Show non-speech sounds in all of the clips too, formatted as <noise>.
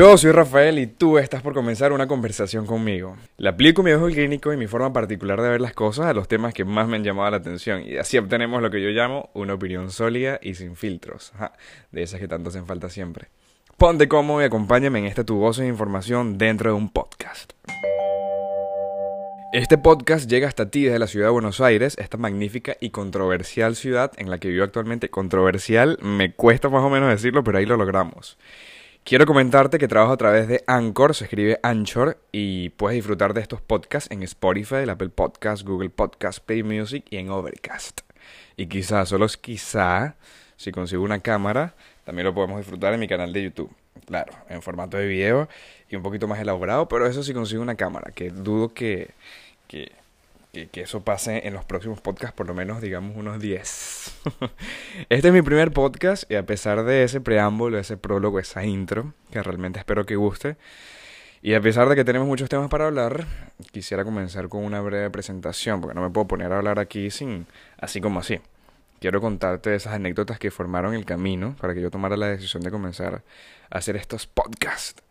Yo soy Rafael y tú estás por comenzar una conversación conmigo. Le aplico mi ojo clínico y mi forma particular de ver las cosas a los temas que más me han llamado la atención y así obtenemos lo que yo llamo una opinión sólida y sin filtros, de esas que tanto hacen falta siempre. Ponte cómodo y acompáñame en esta tu voz de información dentro de un podcast. Este podcast llega hasta ti desde la ciudad de Buenos Aires, esta magnífica y controversial ciudad en la que vivo actualmente. Controversial, me cuesta más o menos decirlo, pero ahí lo logramos. Quiero comentarte que trabajo a través de Anchor, se escribe Anchor, y puedes disfrutar de estos podcasts en Spotify, el Apple Podcast, Google Podcast, Play Music y en Overcast. Y quizá, solo quizá, si consigo una cámara, también lo podemos disfrutar en mi canal de YouTube. Claro, en formato de video y un poquito más elaborado, pero eso si consigo una cámara, que dudo que, que que, eso pase en los próximos podcasts, por lo menos digamos unos 10. <laughs> este es mi primer podcast y a pesar de ese preámbulo, ese prólogo, esa intro, que realmente espero que guste, y a pesar de que tenemos muchos temas para hablar, quisiera comenzar con una breve presentación, porque no me puedo poner a hablar aquí sin así como así. Quiero contarte esas anécdotas que formaron el camino para que yo tomara la decisión de comenzar a hacer estos podcasts.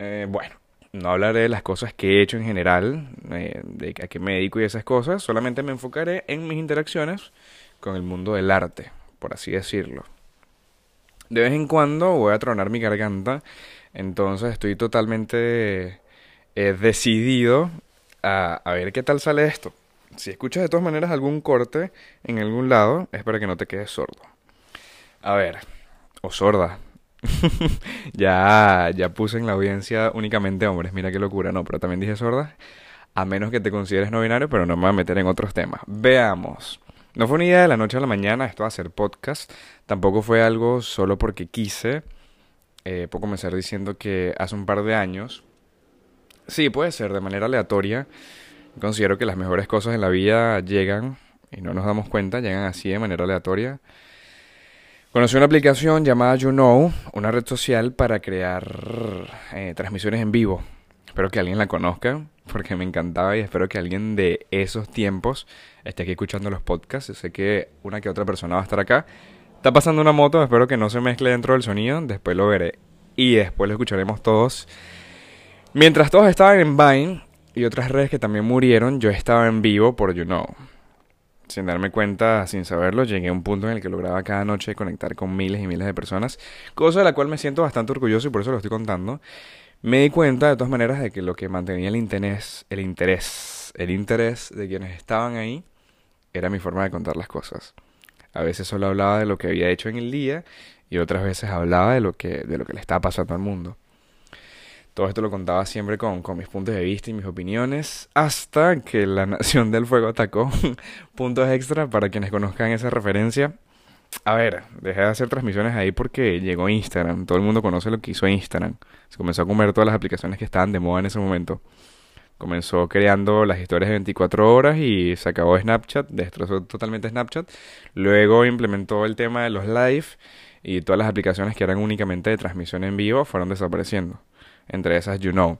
Eh, bueno, no hablaré de las cosas que he hecho en general, eh, de a qué me dedico y esas cosas, solamente me enfocaré en mis interacciones con el mundo del arte, por así decirlo. De vez en cuando voy a tronar mi garganta, entonces estoy totalmente eh, decidido a, a ver qué tal sale esto. Si escuchas de todas maneras algún corte en algún lado, es para que no te quedes sordo. A ver, o sorda, <laughs> ya, ya puse en la audiencia únicamente hombres, mira qué locura, no, pero también dije sordas, a menos que te consideres no binario, pero no me voy a meter en otros temas. Veamos. No fue una idea de la noche a la mañana esto de hacer podcast, tampoco fue algo solo porque quise. Eh, puedo comenzar diciendo que hace un par de años, sí, puede ser de manera aleatoria, considero que las mejores cosas en la vida llegan y no nos damos cuenta, llegan así de manera aleatoria. Conocí una aplicación llamada YouKnow, una red social para crear eh, transmisiones en vivo. Espero que alguien la conozca porque me encantaba y espero que alguien de esos tiempos esté aquí escuchando los podcasts. Sé que una que otra persona va a estar acá. Está pasando una moto, espero que no se mezcle dentro del sonido, después lo veré y después lo escucharemos todos. Mientras todos estaban en Vine y otras redes que también murieron, yo estaba en vivo por YouKnow sin darme cuenta, sin saberlo, llegué a un punto en el que lograba cada noche conectar con miles y miles de personas, cosa de la cual me siento bastante orgulloso y por eso lo estoy contando. Me di cuenta de todas maneras de que lo que mantenía el interés, el interés, el interés de quienes estaban ahí era mi forma de contar las cosas. A veces solo hablaba de lo que había hecho en el día y otras veces hablaba de lo que de lo que le estaba pasando al mundo. Todo esto lo contaba siempre con, mis puntos de vista y mis opiniones, hasta que la <laughs> Nación del Fuego atacó. <laughs> puntos extra para quienes conozcan esa referencia. A ver, dejé de hacer transmisiones ahí porque llegó Instagram. Todo el mundo conoce lo que hizo Instagram. Se comenzó a comer todas las aplicaciones que estaban de moda en ese momento. Comenzó creando las historias de 24 horas y se acabó Snapchat, destrozó totalmente Snapchat. Luego implementó el tema de los live y todas las aplicaciones que eran únicamente de transmisión en vivo fueron desapareciendo entre esas You Know.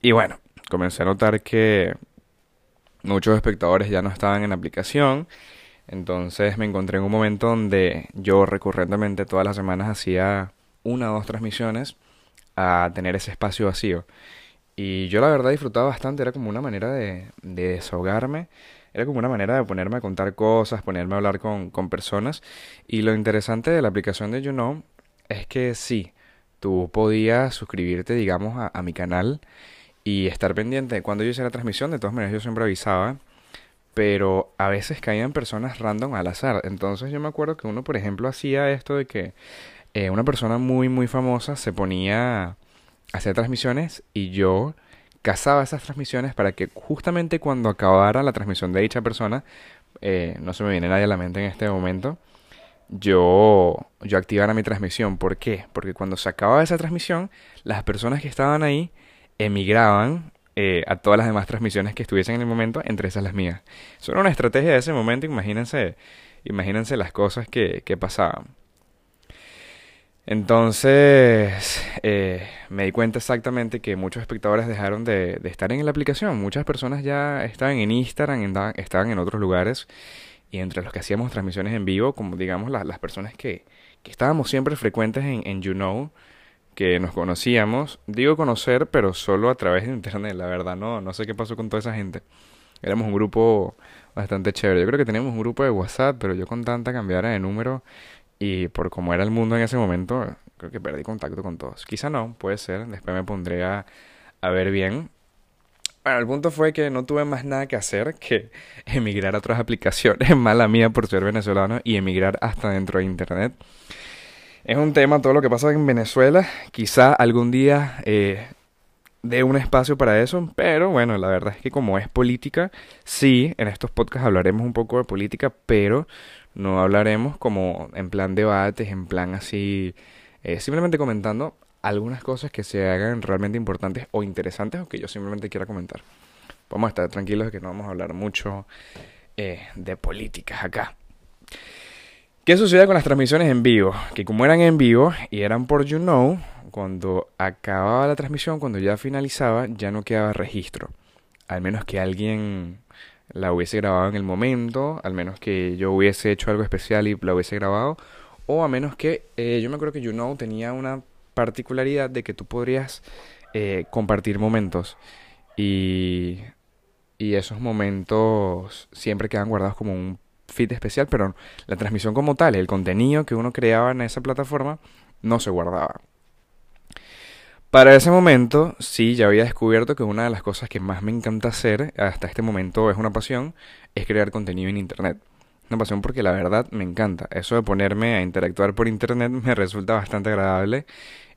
Y bueno, comencé a notar que muchos espectadores ya no estaban en la aplicación. Entonces me encontré en un momento donde yo recurrentemente todas las semanas hacía una o dos transmisiones a tener ese espacio vacío. Y yo la verdad disfrutaba bastante, era como una manera de, desahogarme, era como una manera de ponerme a contar cosas, ponerme a hablar con, con personas. Y lo interesante de la aplicación de You Know es que sí, tú podías suscribirte, digamos, a, mi canal y estar pendiente. Cuando yo hice la transmisión, de todas maneras yo siempre avisaba, pero a veces caían personas random al azar. Entonces yo me acuerdo que uno, por ejemplo, hacía esto de que eh, una persona muy, muy famosa se ponía a hacer transmisiones y yo cazaba esas transmisiones para que justamente cuando acabara la transmisión de dicha persona, eh, no se me viene nadie a la mente en este momento, yo, yo activara mi transmisión. ¿Por qué? Porque cuando se acababa esa transmisión, las personas que estaban ahí emigraban eh, a todas las demás transmisiones que estuviesen en el momento, entre esas las mías. Eso era una estrategia de ese momento, imagínense, imagínense las cosas que, que pasaban. Entonces, eh, me di cuenta exactamente que muchos espectadores dejaron de, de, estar en la aplicación. Muchas personas ya estaban en Instagram, estaban en otros lugares y entre los que hacíamos transmisiones en vivo, como digamos las, las personas que, que estábamos siempre frecuentes en, en You Know, que nos conocíamos. Digo conocer, pero solo a través de internet, la verdad, no, no sé qué pasó con toda esa gente. Éramos un grupo bastante chévere. Yo creo que teníamos un grupo de WhatsApp, pero yo con tanta cambiara de número y por cómo era el mundo en ese momento, creo que perdí contacto con todos. Quizá no, puede ser. Después me pondré a, a ver bien. Bueno, el punto fue que no tuve más nada que hacer que <laughs> emigrar a otras aplicaciones, <laughs> mala mía por ser venezolano, y emigrar hasta dentro de Internet. Es un tema todo lo que pasa en Venezuela. Quizá algún día eh, dé un espacio para eso, pero bueno, la verdad es que como es política, sí, en estos podcasts hablaremos un poco de política, pero no hablaremos como en plan debates, en plan así, eh, simplemente comentando algunas cosas que se hagan realmente importantes o interesantes o que yo simplemente quiera comentar. Vamos a estar tranquilos de que no vamos a hablar mucho eh, de políticas acá. ¿Qué sucede con las transmisiones en vivo? Que como eran en vivo y eran por You Know, cuando acababa la transmisión, cuando ya finalizaba, ya no quedaba registro. Al menos que alguien la hubiese grabado en el momento, al menos que yo hubiese hecho algo especial y la hubiese grabado, o a menos que eh, yo me acuerdo que You Know tenía una particularidad de que tú podrías eh, compartir momentos y, esos momentos siempre quedan guardados como un feed especial, pero la transmisión como tal, el contenido que uno creaba en esa plataforma, no se guardaba. Para ese momento, sí, ya había descubierto que una de las cosas que más me encanta hacer, hasta este momento es una pasión, es crear contenido en Internet. Una pasión porque la verdad me encanta. Eso de ponerme a interactuar por Internet <laughs> me resulta bastante agradable.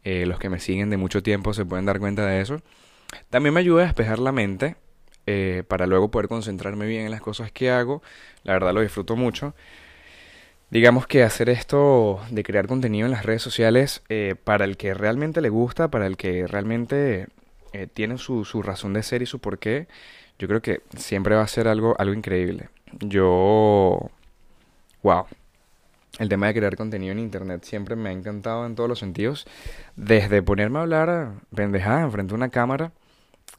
Eh, los que me siguen de mucho tiempo se pueden dar cuenta de eso. También me ayuda a despejar la mente eh, para luego poder concentrarme bien en las cosas que hago. La verdad lo disfruto mucho. Digamos que hacer esto de crear contenido en las redes sociales eh, para el que realmente le gusta, para el que realmente tiene su, su razón de ser y su porqué, yo creo que siempre va a ser algo, algo increíble. Yo... ¡Wow! El tema de crear contenido en internet siempre me ha encantado en todos los sentidos. Desde ponerme a hablar pendejada enfrente a una cámara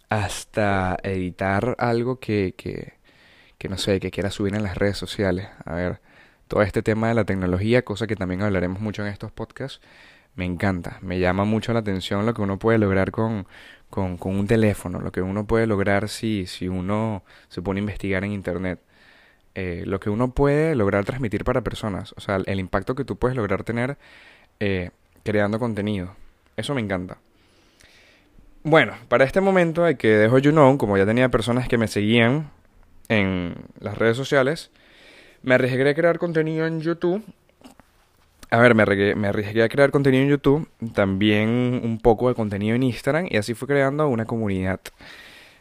hasta editar algo que, que, que no sé, que quiera subir en las redes sociales. A ver, todo este tema de la tecnología, cosa que también hablaremos mucho en estos podcasts, me encanta. Me llama mucho la atención lo que uno puede lograr con, con, con un teléfono, lo que uno puede lograr si, si uno se pone a investigar en internet. Eh, lo que uno puede lograr transmitir para personas, o sea, el impacto que tú puedes lograr tener eh, creando contenido. Eso me encanta. Bueno, para este momento hay que dejo You Know, como ya tenía personas que me seguían en las redes sociales, me arriesgué a crear contenido en YouTube. A ver, me arriesgué, a crear contenido en YouTube, también un poco de contenido en Instagram y así fui creando una comunidad.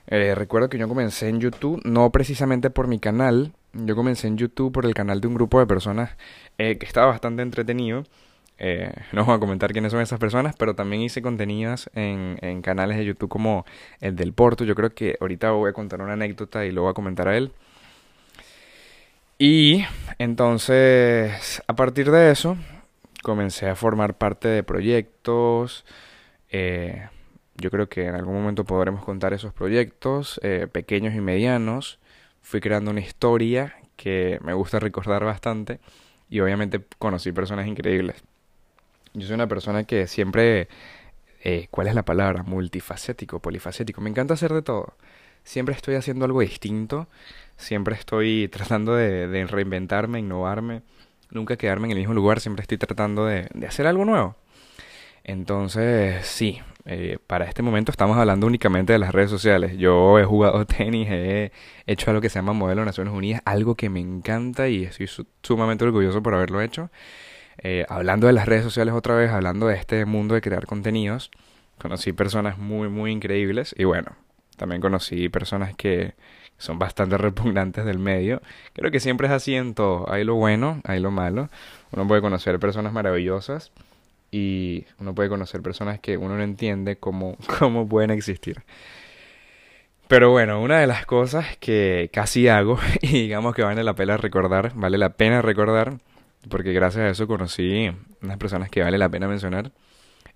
Eh, recuerdo que yo comencé en YouTube, no precisamente por mi canal, yo comencé en YouTube por el canal de un grupo de personas eh, que estaba bastante entretenido eh, no voy a comentar quiénes son esas personas, pero también hice contenidos en, en, canales de YouTube como el del Porto. Yo creo que ahorita voy a contar una anécdota y lo voy a comentar a él. Y entonces, a partir de eso, comencé a formar parte de proyectos. Eh, yo creo que en algún momento podremos contar esos proyectos, eh, pequeños y medianos. Fui creando una historia que me gusta recordar bastante y obviamente conocí personas increíbles. Yo soy una persona que siempre, eh, ¿cuál es la palabra? Multifacético, polifacético. Me encanta hacer de todo. Siempre estoy haciendo algo distinto. Siempre estoy tratando de, reinventarme, innovarme. Nunca quedarme en el mismo lugar. Siempre estoy tratando de hacer algo nuevo. Entonces, sí, eh, para este momento estamos hablando únicamente de las redes sociales. Yo he jugado <laughs> tenis, he hecho algo que se llama Modelo Naciones Unidas, algo que me encanta y estoy sumamente orgulloso por haberlo hecho. Eh, hablando de las redes sociales otra vez, hablando de este mundo de crear contenidos, conocí personas muy, muy increíbles y bueno, también conocí personas que son bastante <laughs> repugnantes del medio. Creo que siempre es así en todo. Hay lo bueno, hay lo malo. Uno puede conocer personas maravillosas y uno puede conocer personas que uno no entiende cómo, <laughs> cómo pueden existir. Pero bueno, una de las cosas que casi hago, <laughs> y digamos que vale la pena recordar, vale la pena recordar, porque gracias a eso conocí unas personas que vale la pena mencionar.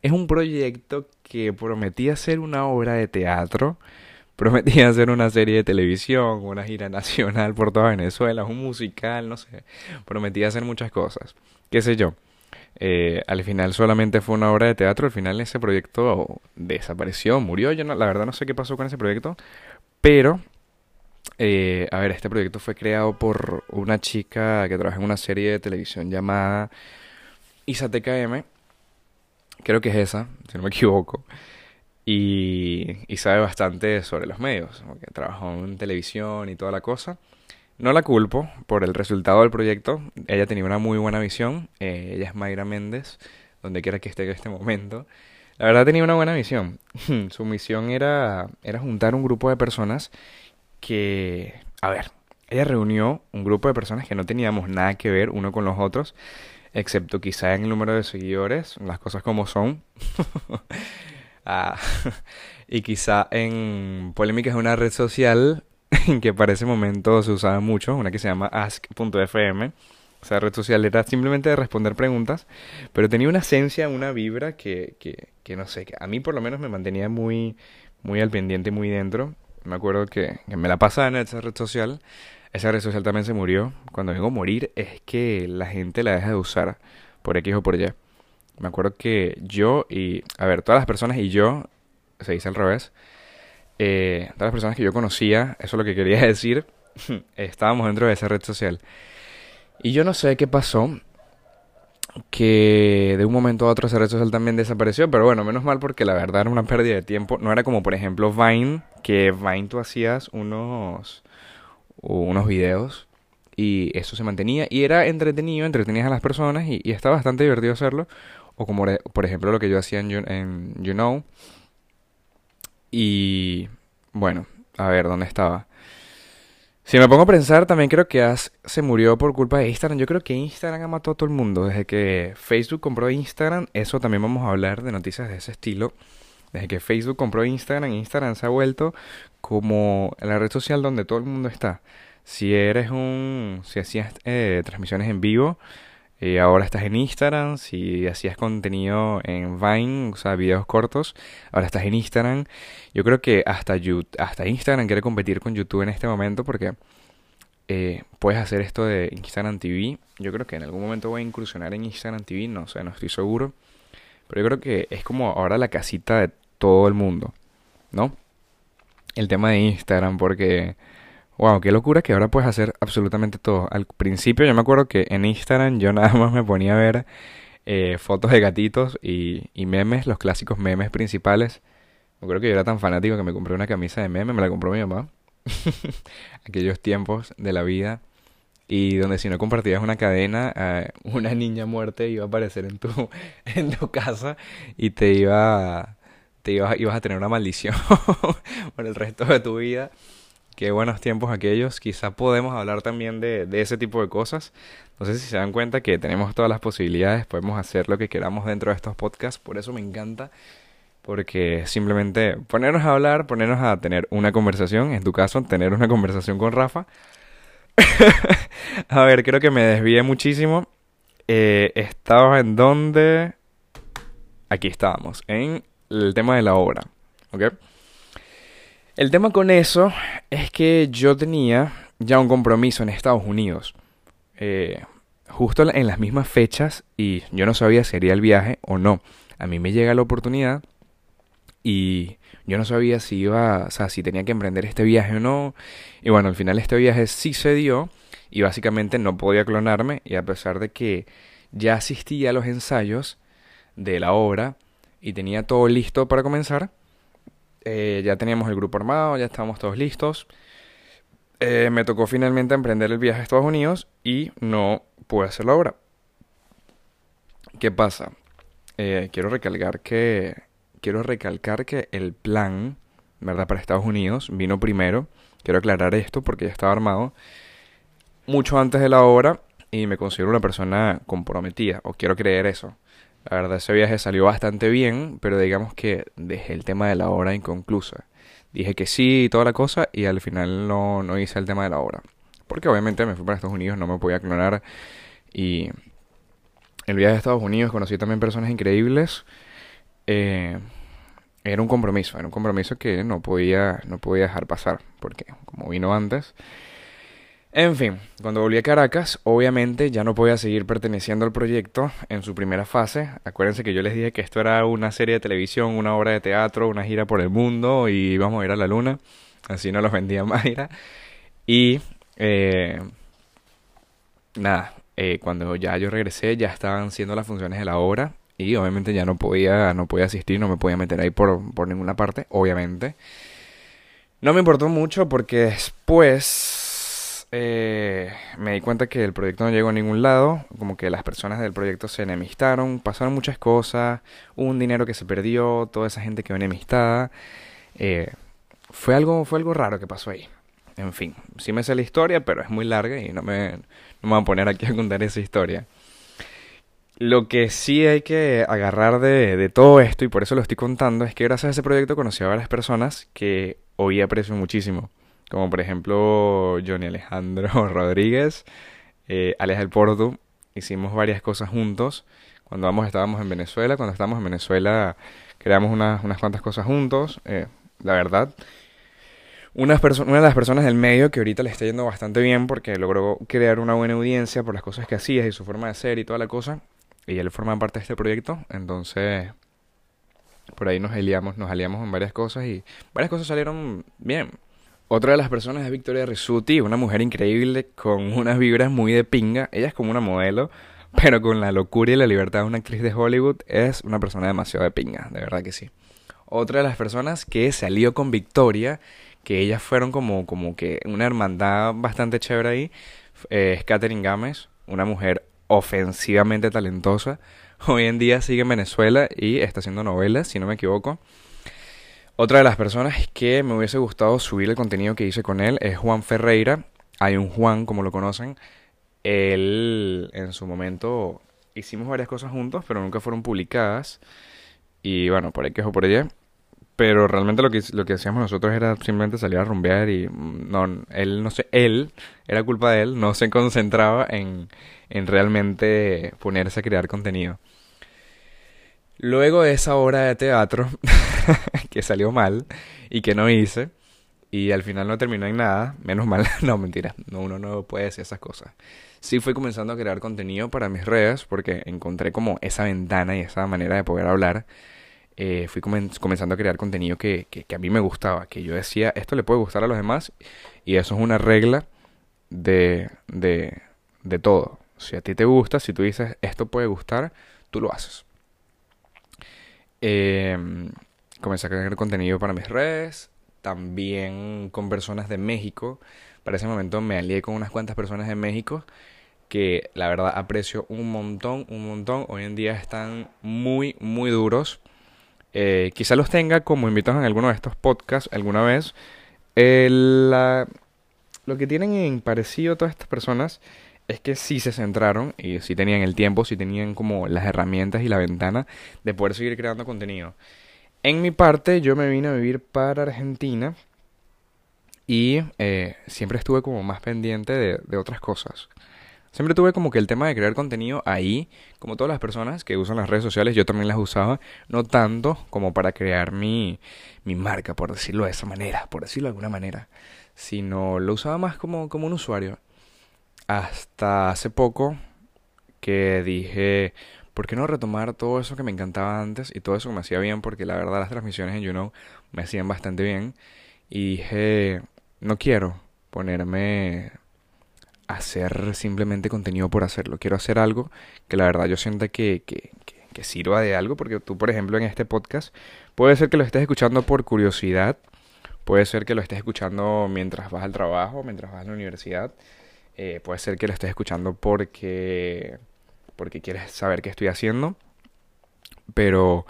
Es un proyecto que prometía ser una obra de teatro, <laughs> prometía hacer una serie de televisión, una gira nacional por toda Venezuela, un musical, no sé, prometía hacer muchas cosas, qué sé yo. Eh, al final solamente fue una obra de teatro, al final ese proyecto desapareció, murió. Yo no, la verdad no sé qué pasó con ese proyecto, pero eh, a ver, este proyecto fue creado por una chica que trabaja en una serie de televisión llamada Isateca M. Creo que es esa, si no me equivoco. Y, y sabe bastante sobre los medios, porque trabajó en televisión y toda la cosa. No la culpo por el resultado del proyecto. Ella tenía una muy buena visión. Eh, ella es Mayra Méndez, donde quiera que esté en este momento. La verdad tenía una buena visión. <laughs> Su misión era, era juntar un grupo de personas que, a ver, ella reunió un grupo de personas que no teníamos nada que ver uno con los otros, excepto quizá en el número de seguidores, las cosas como son. <laughs> ah, <laughs> y quizá en polémicas de una red social <laughs> que para ese momento se usaba mucho, una que se llama ask.fm. O red social era simplemente de responder preguntas, pero tenía una esencia, una vibra que, que, que no sé, que a mí por lo menos me mantenía muy, muy al pendiente, muy dentro me acuerdo que, me la pasaba en esa red social. Esa red social también se murió. Cuando digo morir es que la gente la deja de usar por X o por Y. Me acuerdo que yo y, a ver, todas las personas y yo, se dice al revés, eh, todas las personas que yo conocía, eso es lo que quería <laughs> decir, estábamos dentro de esa red social. Y yo no sé qué pasó, que de un momento a otro esa red social también desapareció, pero bueno, menos mal porque la verdad era una pérdida de tiempo. No era como por ejemplo Vine, que Vine tú hacías unos, unos videos y eso se mantenía y era entretenido, entretenías a las personas y, y estaba bastante divertido hacerlo. O como por ejemplo lo que yo hacía en en you Know. Y bueno, a ver, ¿dónde estaba? Si me pongo a pensar, también creo que As se murió por culpa de Instagram. Yo creo que Instagram ha matado a todo el mundo. Desde que Facebook compró Instagram, eso también vamos a hablar de noticias de ese estilo. Desde que Facebook compró Instagram, Instagram se ha vuelto como la red social donde todo el mundo está. Si eres un... si hacías eh, transmisiones en vivo, ahora estás en Instagram, si hacías contenido en Vine, o sea, videos cortos, ahora estás en Instagram. Yo creo que hasta, hasta Instagram quiere competir con YouTube en este momento porque eh, puedes hacer esto de Instagram TV. Yo creo que en algún momento voy a incursionar en Instagram TV, no sé, no estoy seguro. Pero yo creo que es como ahora la casita de todo el mundo, ¿no? El tema de Instagram, porque Wow, qué locura que ahora puedes hacer absolutamente todo. Al principio yo me acuerdo que en Instagram yo <laughs> nada más me ponía a ver eh, fotos de gatitos y, memes, los clásicos memes principales. Me acuerdo que yo era tan fanático que me compré una camisa de meme, me la compró mi mamá. <laughs> Aquellos tiempos de la vida. Y donde si no compartías una cadena, eh, una niña muerte iba a aparecer en tu, <laughs> en tu casa y te iba, te ibas, ibas a tener una maldición por el resto de tu vida. Qué buenos tiempos aquellos. Quizá podemos hablar también de, de, ese tipo de cosas. No sé si se dan cuenta que tenemos todas las posibilidades, podemos hacer lo que queramos dentro de estos podcasts. Por eso me encanta. Porque simplemente ponernos a hablar, ponernos a tener una conversación, en tu caso, tener una conversación con Rafa. <laughs> a ver, creo que me desvié muchísimo. Eh, estaba en donde... Aquí estábamos, en el tema de la obra. ¿Ok? El tema con eso es que yo tenía ya un compromiso en Estados Unidos. Eh, justo en las mismas fechas y yo no sabía si haría el viaje o no. A mí me llega la oportunidad y yo no sabía si iba, o sea, si tenía que emprender este viaje o no. Y bueno, al final este viaje sí se dio y básicamente no podía clonarme y a pesar de que ya asistía a los ensayos de la obra y tenía todo listo para comenzar, eh, ya teníamos el grupo armado, ya estábamos todos listos. Eh, me tocó finalmente emprender el viaje a Estados Unidos y no pude hacer la obra. ¿Qué pasa? Eh, quiero recalcar que quiero recalcar que el plan, ¿verdad? Para Estados Unidos vino primero. Quiero aclarar esto porque ya estaba armado mucho antes de la obra y me considero una persona comprometida, o quiero creer eso. La verdad, ese viaje salió bastante bien, pero digamos que dejé el tema de la obra inconclusa. Dije que sí y toda la cosa, y al final no, no hice el tema de la obra. Porque obviamente me fui para Estados Unidos, no me podía clonar. Y el viaje a Estados Unidos conocí también personas increíbles. Eh, era un compromiso, era un compromiso que no podía, no podía dejar pasar, porque como vino antes. En fin, cuando volví a Caracas, obviamente ya no podía seguir perteneciendo al proyecto en su primera fase. Acuérdense que yo les dije que esto era una serie de televisión, una obra de teatro, una gira por el mundo y íbamos a ir a la luna. Así no los vendía <laughs> Mayra. Y eh, nada, eh, cuando ya yo regresé ya estaban siendo las funciones de la obra y obviamente ya no podía, no podía asistir, no me podía meter ahí por, por ninguna parte, obviamente. No me importó mucho porque después eh, me di cuenta que el proyecto no llegó a ningún lado, como que las personas del proyecto se enemistaron, pasaron muchas cosas, hubo un dinero que se perdió, toda esa gente quedó enemistada. Eh, fue, algo, fue algo raro que pasó ahí. En fin, sí me sé la historia, pero es muy larga y no me, no voy a poner aquí a contar esa historia. Lo que sí hay que agarrar de, de, todo esto, y por eso lo estoy contando, es que gracias a ese proyecto conocí a varias personas que hoy aprecio muchísimo como por ejemplo Johnny Alejandro <laughs> Rodríguez, eh, Alex del Porto, hicimos varias cosas juntos. Cuando estábamos en Venezuela, cuando estábamos en Venezuela creamos unas, unas cuantas cosas juntos, eh, la verdad. Una, una de las personas del medio que ahorita le está yendo bastante bien porque logró crear una buena audiencia por las cosas que hacía y su forma de ser y toda la cosa. Y él forma parte de este proyecto, entonces por ahí nos aliamos, nos aliamos en varias cosas y varias cosas salieron bien. Otra de las personas es Victoria Risuti, una mujer increíble con unas vibras muy de pinga. Ella es como una modelo, pero con la locura y la libertad de una actriz de Hollywood es una persona demasiado de pinga, de verdad que sí. Otra de las personas que salió con Victoria, que ellas fueron como, como que una hermandad bastante chévere ahí, es Katherine Gámez, una mujer ofensivamente talentosa. Hoy en día sigue en Venezuela y está haciendo novelas, si no me equivoco. Otra de las personas que me hubiese gustado subir el contenido que hice con él es Juan Ferreira. Hay un Juan, como lo conocen. Él, en su momento, hicimos varias cosas juntos, pero nunca fueron publicadas. Y bueno, por ahí quejo por ella. Pero realmente lo que, lo que hacíamos nosotros era simplemente salir a rumbear y mm, no, él, no sé, él, era culpa de él, no se concentraba en, en realmente ponerse a crear contenido. Luego de esa obra de teatro, <laughs> que salió mal y que no hice, y al final no terminó en nada, menos mal, <laughs> no, mentira, no, uno no puede decir esas cosas. Sí fui comenzando a crear contenido para mis redes, porque encontré como esa ventana y esa manera de poder hablar. Eh, fui comenzando a crear contenido que, a mí me gustaba, que yo decía, esto le puede gustar a los demás, y eso es una regla de, de, de todo. Si a ti te gusta, si tú dices, esto puede gustar, tú lo haces. Eh, comencé a crear contenido para mis redes, también con personas de México. Para ese momento me alié con unas cuantas personas de México que la verdad aprecio un montón, un montón. Hoy en día están muy, muy duros. Eh, quizá los tenga como invitados en alguno de estos podcasts alguna vez. lo que tienen en parecido todas estas personas es que sí se centraron y sí tenían el tiempo, sí tenían como las herramientas y la ventana de poder seguir creando contenido. En mi parte, yo me vine a vivir para Argentina y eh, siempre estuve como más pendiente de, otras cosas. Siempre tuve como que el tema de crear contenido ahí, como todas las personas que usan las redes sociales, yo también las usaba, no tanto como para crear mi, mi marca, por decirlo de esa manera, por decirlo de alguna manera, sino lo usaba más como, como un usuario hasta hace poco que dije, ¿por qué no retomar todo eso que me encantaba antes y todo eso que me hacía bien? Porque la verdad las transmisiones en YouKnow me hacían bastante bien. Y dije, no quiero ponerme a hacer simplemente contenido por hacerlo. Quiero hacer algo que la verdad yo sienta que, que, que sirva de algo. Porque tú, por ejemplo, en este podcast, puede ser que lo estés escuchando por curiosidad. Puede ser que lo estés escuchando mientras vas al trabajo, mientras vas a la universidad. Eh, puede ser que lo estés escuchando porque, porque quieres saber qué estoy haciendo. Pero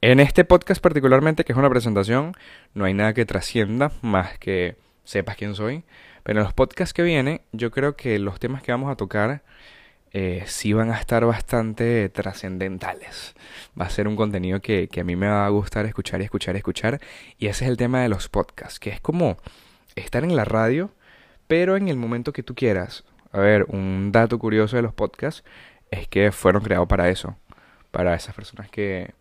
en este podcast particularmente, que es una presentación, no hay nada que trascienda más que sepas quién soy. Pero en los podcasts que vienen, yo creo que los temas que vamos a tocar eh, sí van a estar bastante trascendentales. Va a ser un contenido que, que a mí me va a gustar escuchar y escuchar y escuchar. Y ese es el tema de los podcasts, que es como estar en la radio pero en el momento que tú quieras. A ver, un dato curioso de los podcasts es que fueron creados para eso, para esas personas que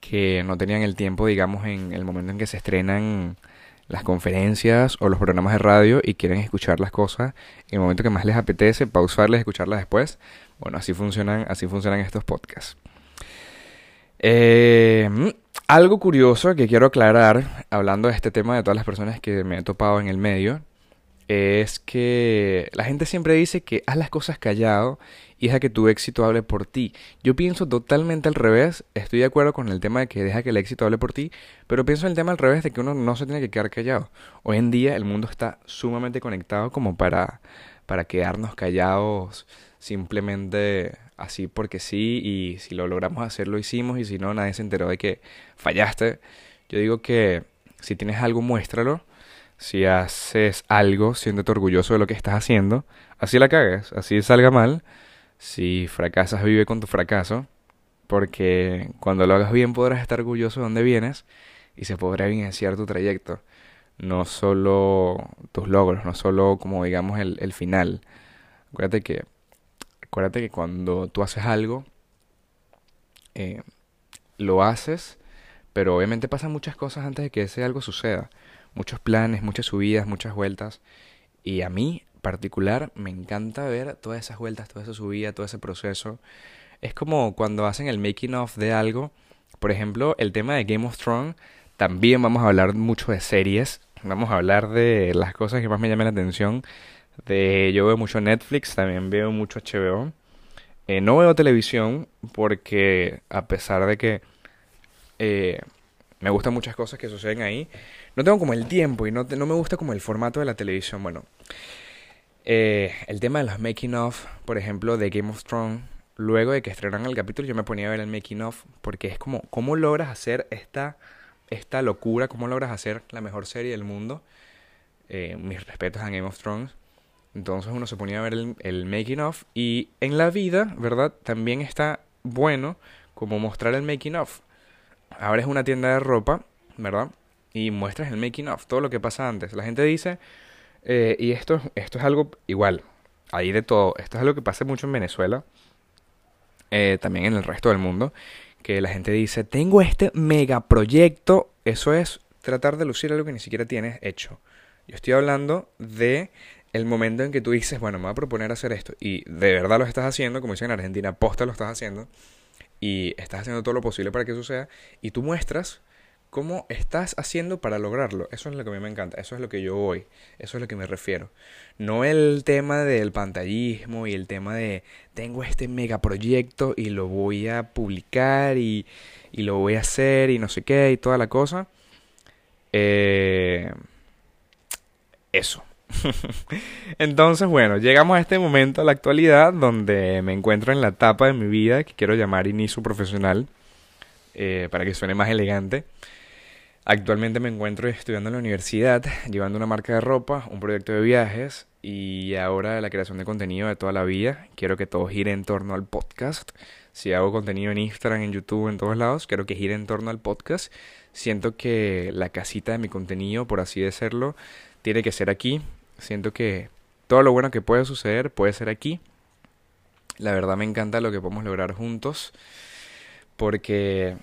que no tenían el tiempo, digamos, en el momento en que se estrenan las conferencias o los programas de radio y quieren escuchar las cosas en el momento que más les apetece, pausarles, escucharlas después. Bueno, así funcionan, así funcionan estos podcasts. Eh, algo curioso que quiero aclarar, hablando de este tema de todas las personas que me he topado en el medio, es que la gente siempre dice que haz las cosas callado y deja que tu éxito hable por ti. Yo pienso totalmente al revés, estoy de acuerdo con el tema de que deja que el éxito hable por ti, pero pienso en el tema al revés de que uno no se tiene que quedar callado. Hoy en día el mundo está sumamente conectado como para, para quedarnos callados simplemente así porque sí y si lo logramos hacer lo hicimos y si no nadie se enteró de que fallaste. Yo digo que si tienes algo muéstralo si haces algo, siéntete orgulloso de lo que estás haciendo, así la cagues, así salga mal. Si fracasas, vive con tu fracaso, porque cuando lo hagas bien podrás estar orgulloso de dónde vienes y se podrá evidenciar tu trayecto, no solo tus logros, no solo como digamos el, el final. Acuérdate que, acuérdate que cuando tú haces algo, eh, lo haces, pero obviamente pasan muchas cosas antes de que ese algo suceda muchos planes, muchas subidas, muchas vueltas. Y a mí, particular, me encanta ver todas esas vueltas, toda esa subida, todo ese proceso. Es como cuando hacen el making of de algo. Por ejemplo, el tema de Game of Thrones. También vamos a hablar mucho de series. Vamos a hablar de las cosas que más me llaman la atención. De, yo veo mucho Netflix, también veo mucho HBO. Eh, no veo televisión porque a pesar de que eh, me gustan muchas cosas que suceden ahí, no tengo como el tiempo y no, no me gusta como el formato de la televisión. Bueno, eh, el tema de los making of, por ejemplo, de Game of Thrones, luego de que estrenan el capítulo, yo me ponía a ver el making of porque es como, ¿cómo logras hacer esta, esta locura? ¿Cómo logras hacer la mejor serie del mundo? Eh, mis respetos a Game of Thrones. Entonces uno se ponía a ver el, making of y en la vida, ¿verdad? También está bueno como mostrar el making of. Ahora es una tienda de ropa, ¿verdad? y muestras el making of, todo lo que pasa antes. La gente dice, eh, y esto, esto es algo igual, ahí de todo, esto es algo que pasa mucho en Venezuela, eh, también en el resto del mundo, que la gente dice, tengo este megaproyecto, eso es tratar de lucir algo que ni siquiera tienes hecho. Yo estoy hablando de el momento en que tú dices, bueno, me voy a proponer hacer esto, y de verdad lo estás haciendo, como dicen en Argentina, posta lo estás haciendo, y estás haciendo todo lo posible para que suceda, y tú muestras cómo estás haciendo para lograrlo. Eso es lo que a mí me encanta, eso es lo que yo voy, eso es lo que me refiero. No el tema del pantallismo y el tema de tengo este megaproyecto y lo voy a publicar y, y lo voy a hacer y no sé qué y toda la cosa. Eh, eso. <laughs> Entonces, bueno, llegamos a este momento, a la actualidad, donde me encuentro en la etapa de mi vida que quiero llamar inicio profesional, eh, para que suene más elegante. Actualmente me encuentro estudiando en la universidad, llevando una marca de ropa, un proyecto de viajes y ahora la creación de contenido de toda la vida. Quiero que todo gire en torno al podcast. Si hago contenido en Instagram, en YouTube, en todos lados, quiero que gire en torno al podcast. Siento que la casita de mi contenido, por así decirlo, tiene que ser aquí. Siento que todo lo bueno que puede suceder puede ser aquí. La verdad me encanta lo que podemos lograr juntos. Porque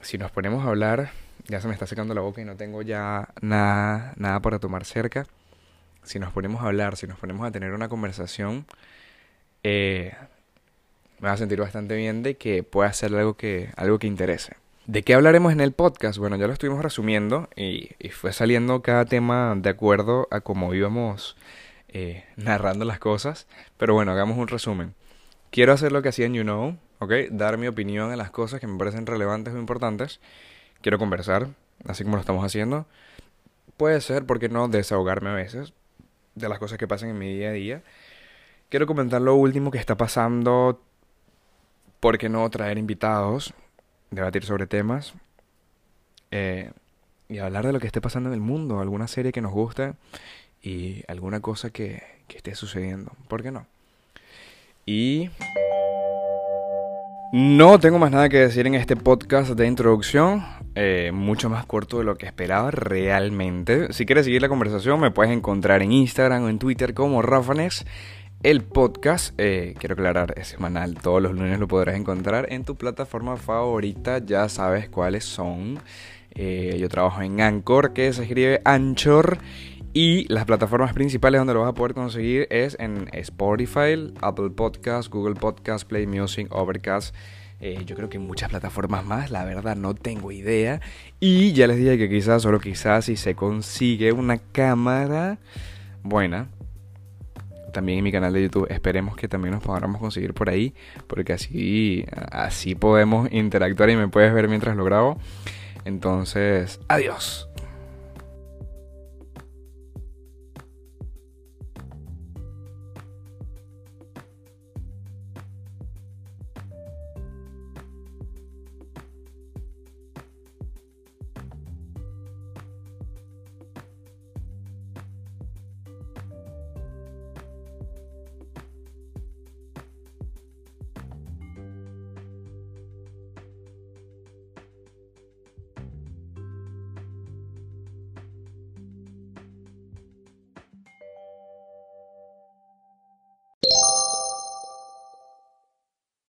si nos ponemos a hablar ya se me está secando la boca y no tengo ya nada, nada para tomar cerca. Si nos ponemos a hablar, si nos ponemos a tener una conversación, eh, me va a sentir bastante bien de que pueda ser algo que, algo que interese. ¿De qué hablaremos en el podcast? Bueno, ya lo estuvimos resumiendo y, fue saliendo cada tema de acuerdo a cómo íbamos eh, narrando las cosas. Pero bueno, hagamos un resumen. Quiero hacer lo que hacía en You Know, ¿ok? Dar mi opinión en las cosas que me parecen relevantes o importantes quiero conversar, así como lo estamos haciendo. Puede ser, porque no, desahogarme a veces de las cosas que pasan en mi día a día. Quiero comentar lo último que está pasando, ¿por qué no traer invitados, debatir sobre temas eh, y hablar de lo que esté pasando en el mundo, alguna serie que nos guste y alguna cosa que, que esté sucediendo? ¿Por qué no? Y... No tengo más nada que decir en este podcast de introducción. Eh, mucho más corto de lo que esperaba realmente. Si quieres seguir la conversación, me puedes encontrar en Instagram o en Twitter como Rafanex. El podcast, eh, quiero aclarar, es semanal. Todos los lunes lo podrás encontrar en tu plataforma favorita. Ya sabes cuáles son. Eh, yo trabajo en Anchor, que se escribe Anchor. Y las plataformas principales donde lo vas a poder conseguir es en Spotify, Apple Podcast, Google Podcast, Play Music, Overcast. Eh, yo creo que muchas plataformas más, la verdad no tengo idea. Y ya les dije que quizás, solo quizás, si se consigue una cámara buena, también en mi canal de YouTube, esperemos que también nos podamos conseguir por ahí, porque así, así podemos interactuar y me puedes ver mientras lo grabo. Entonces, adiós.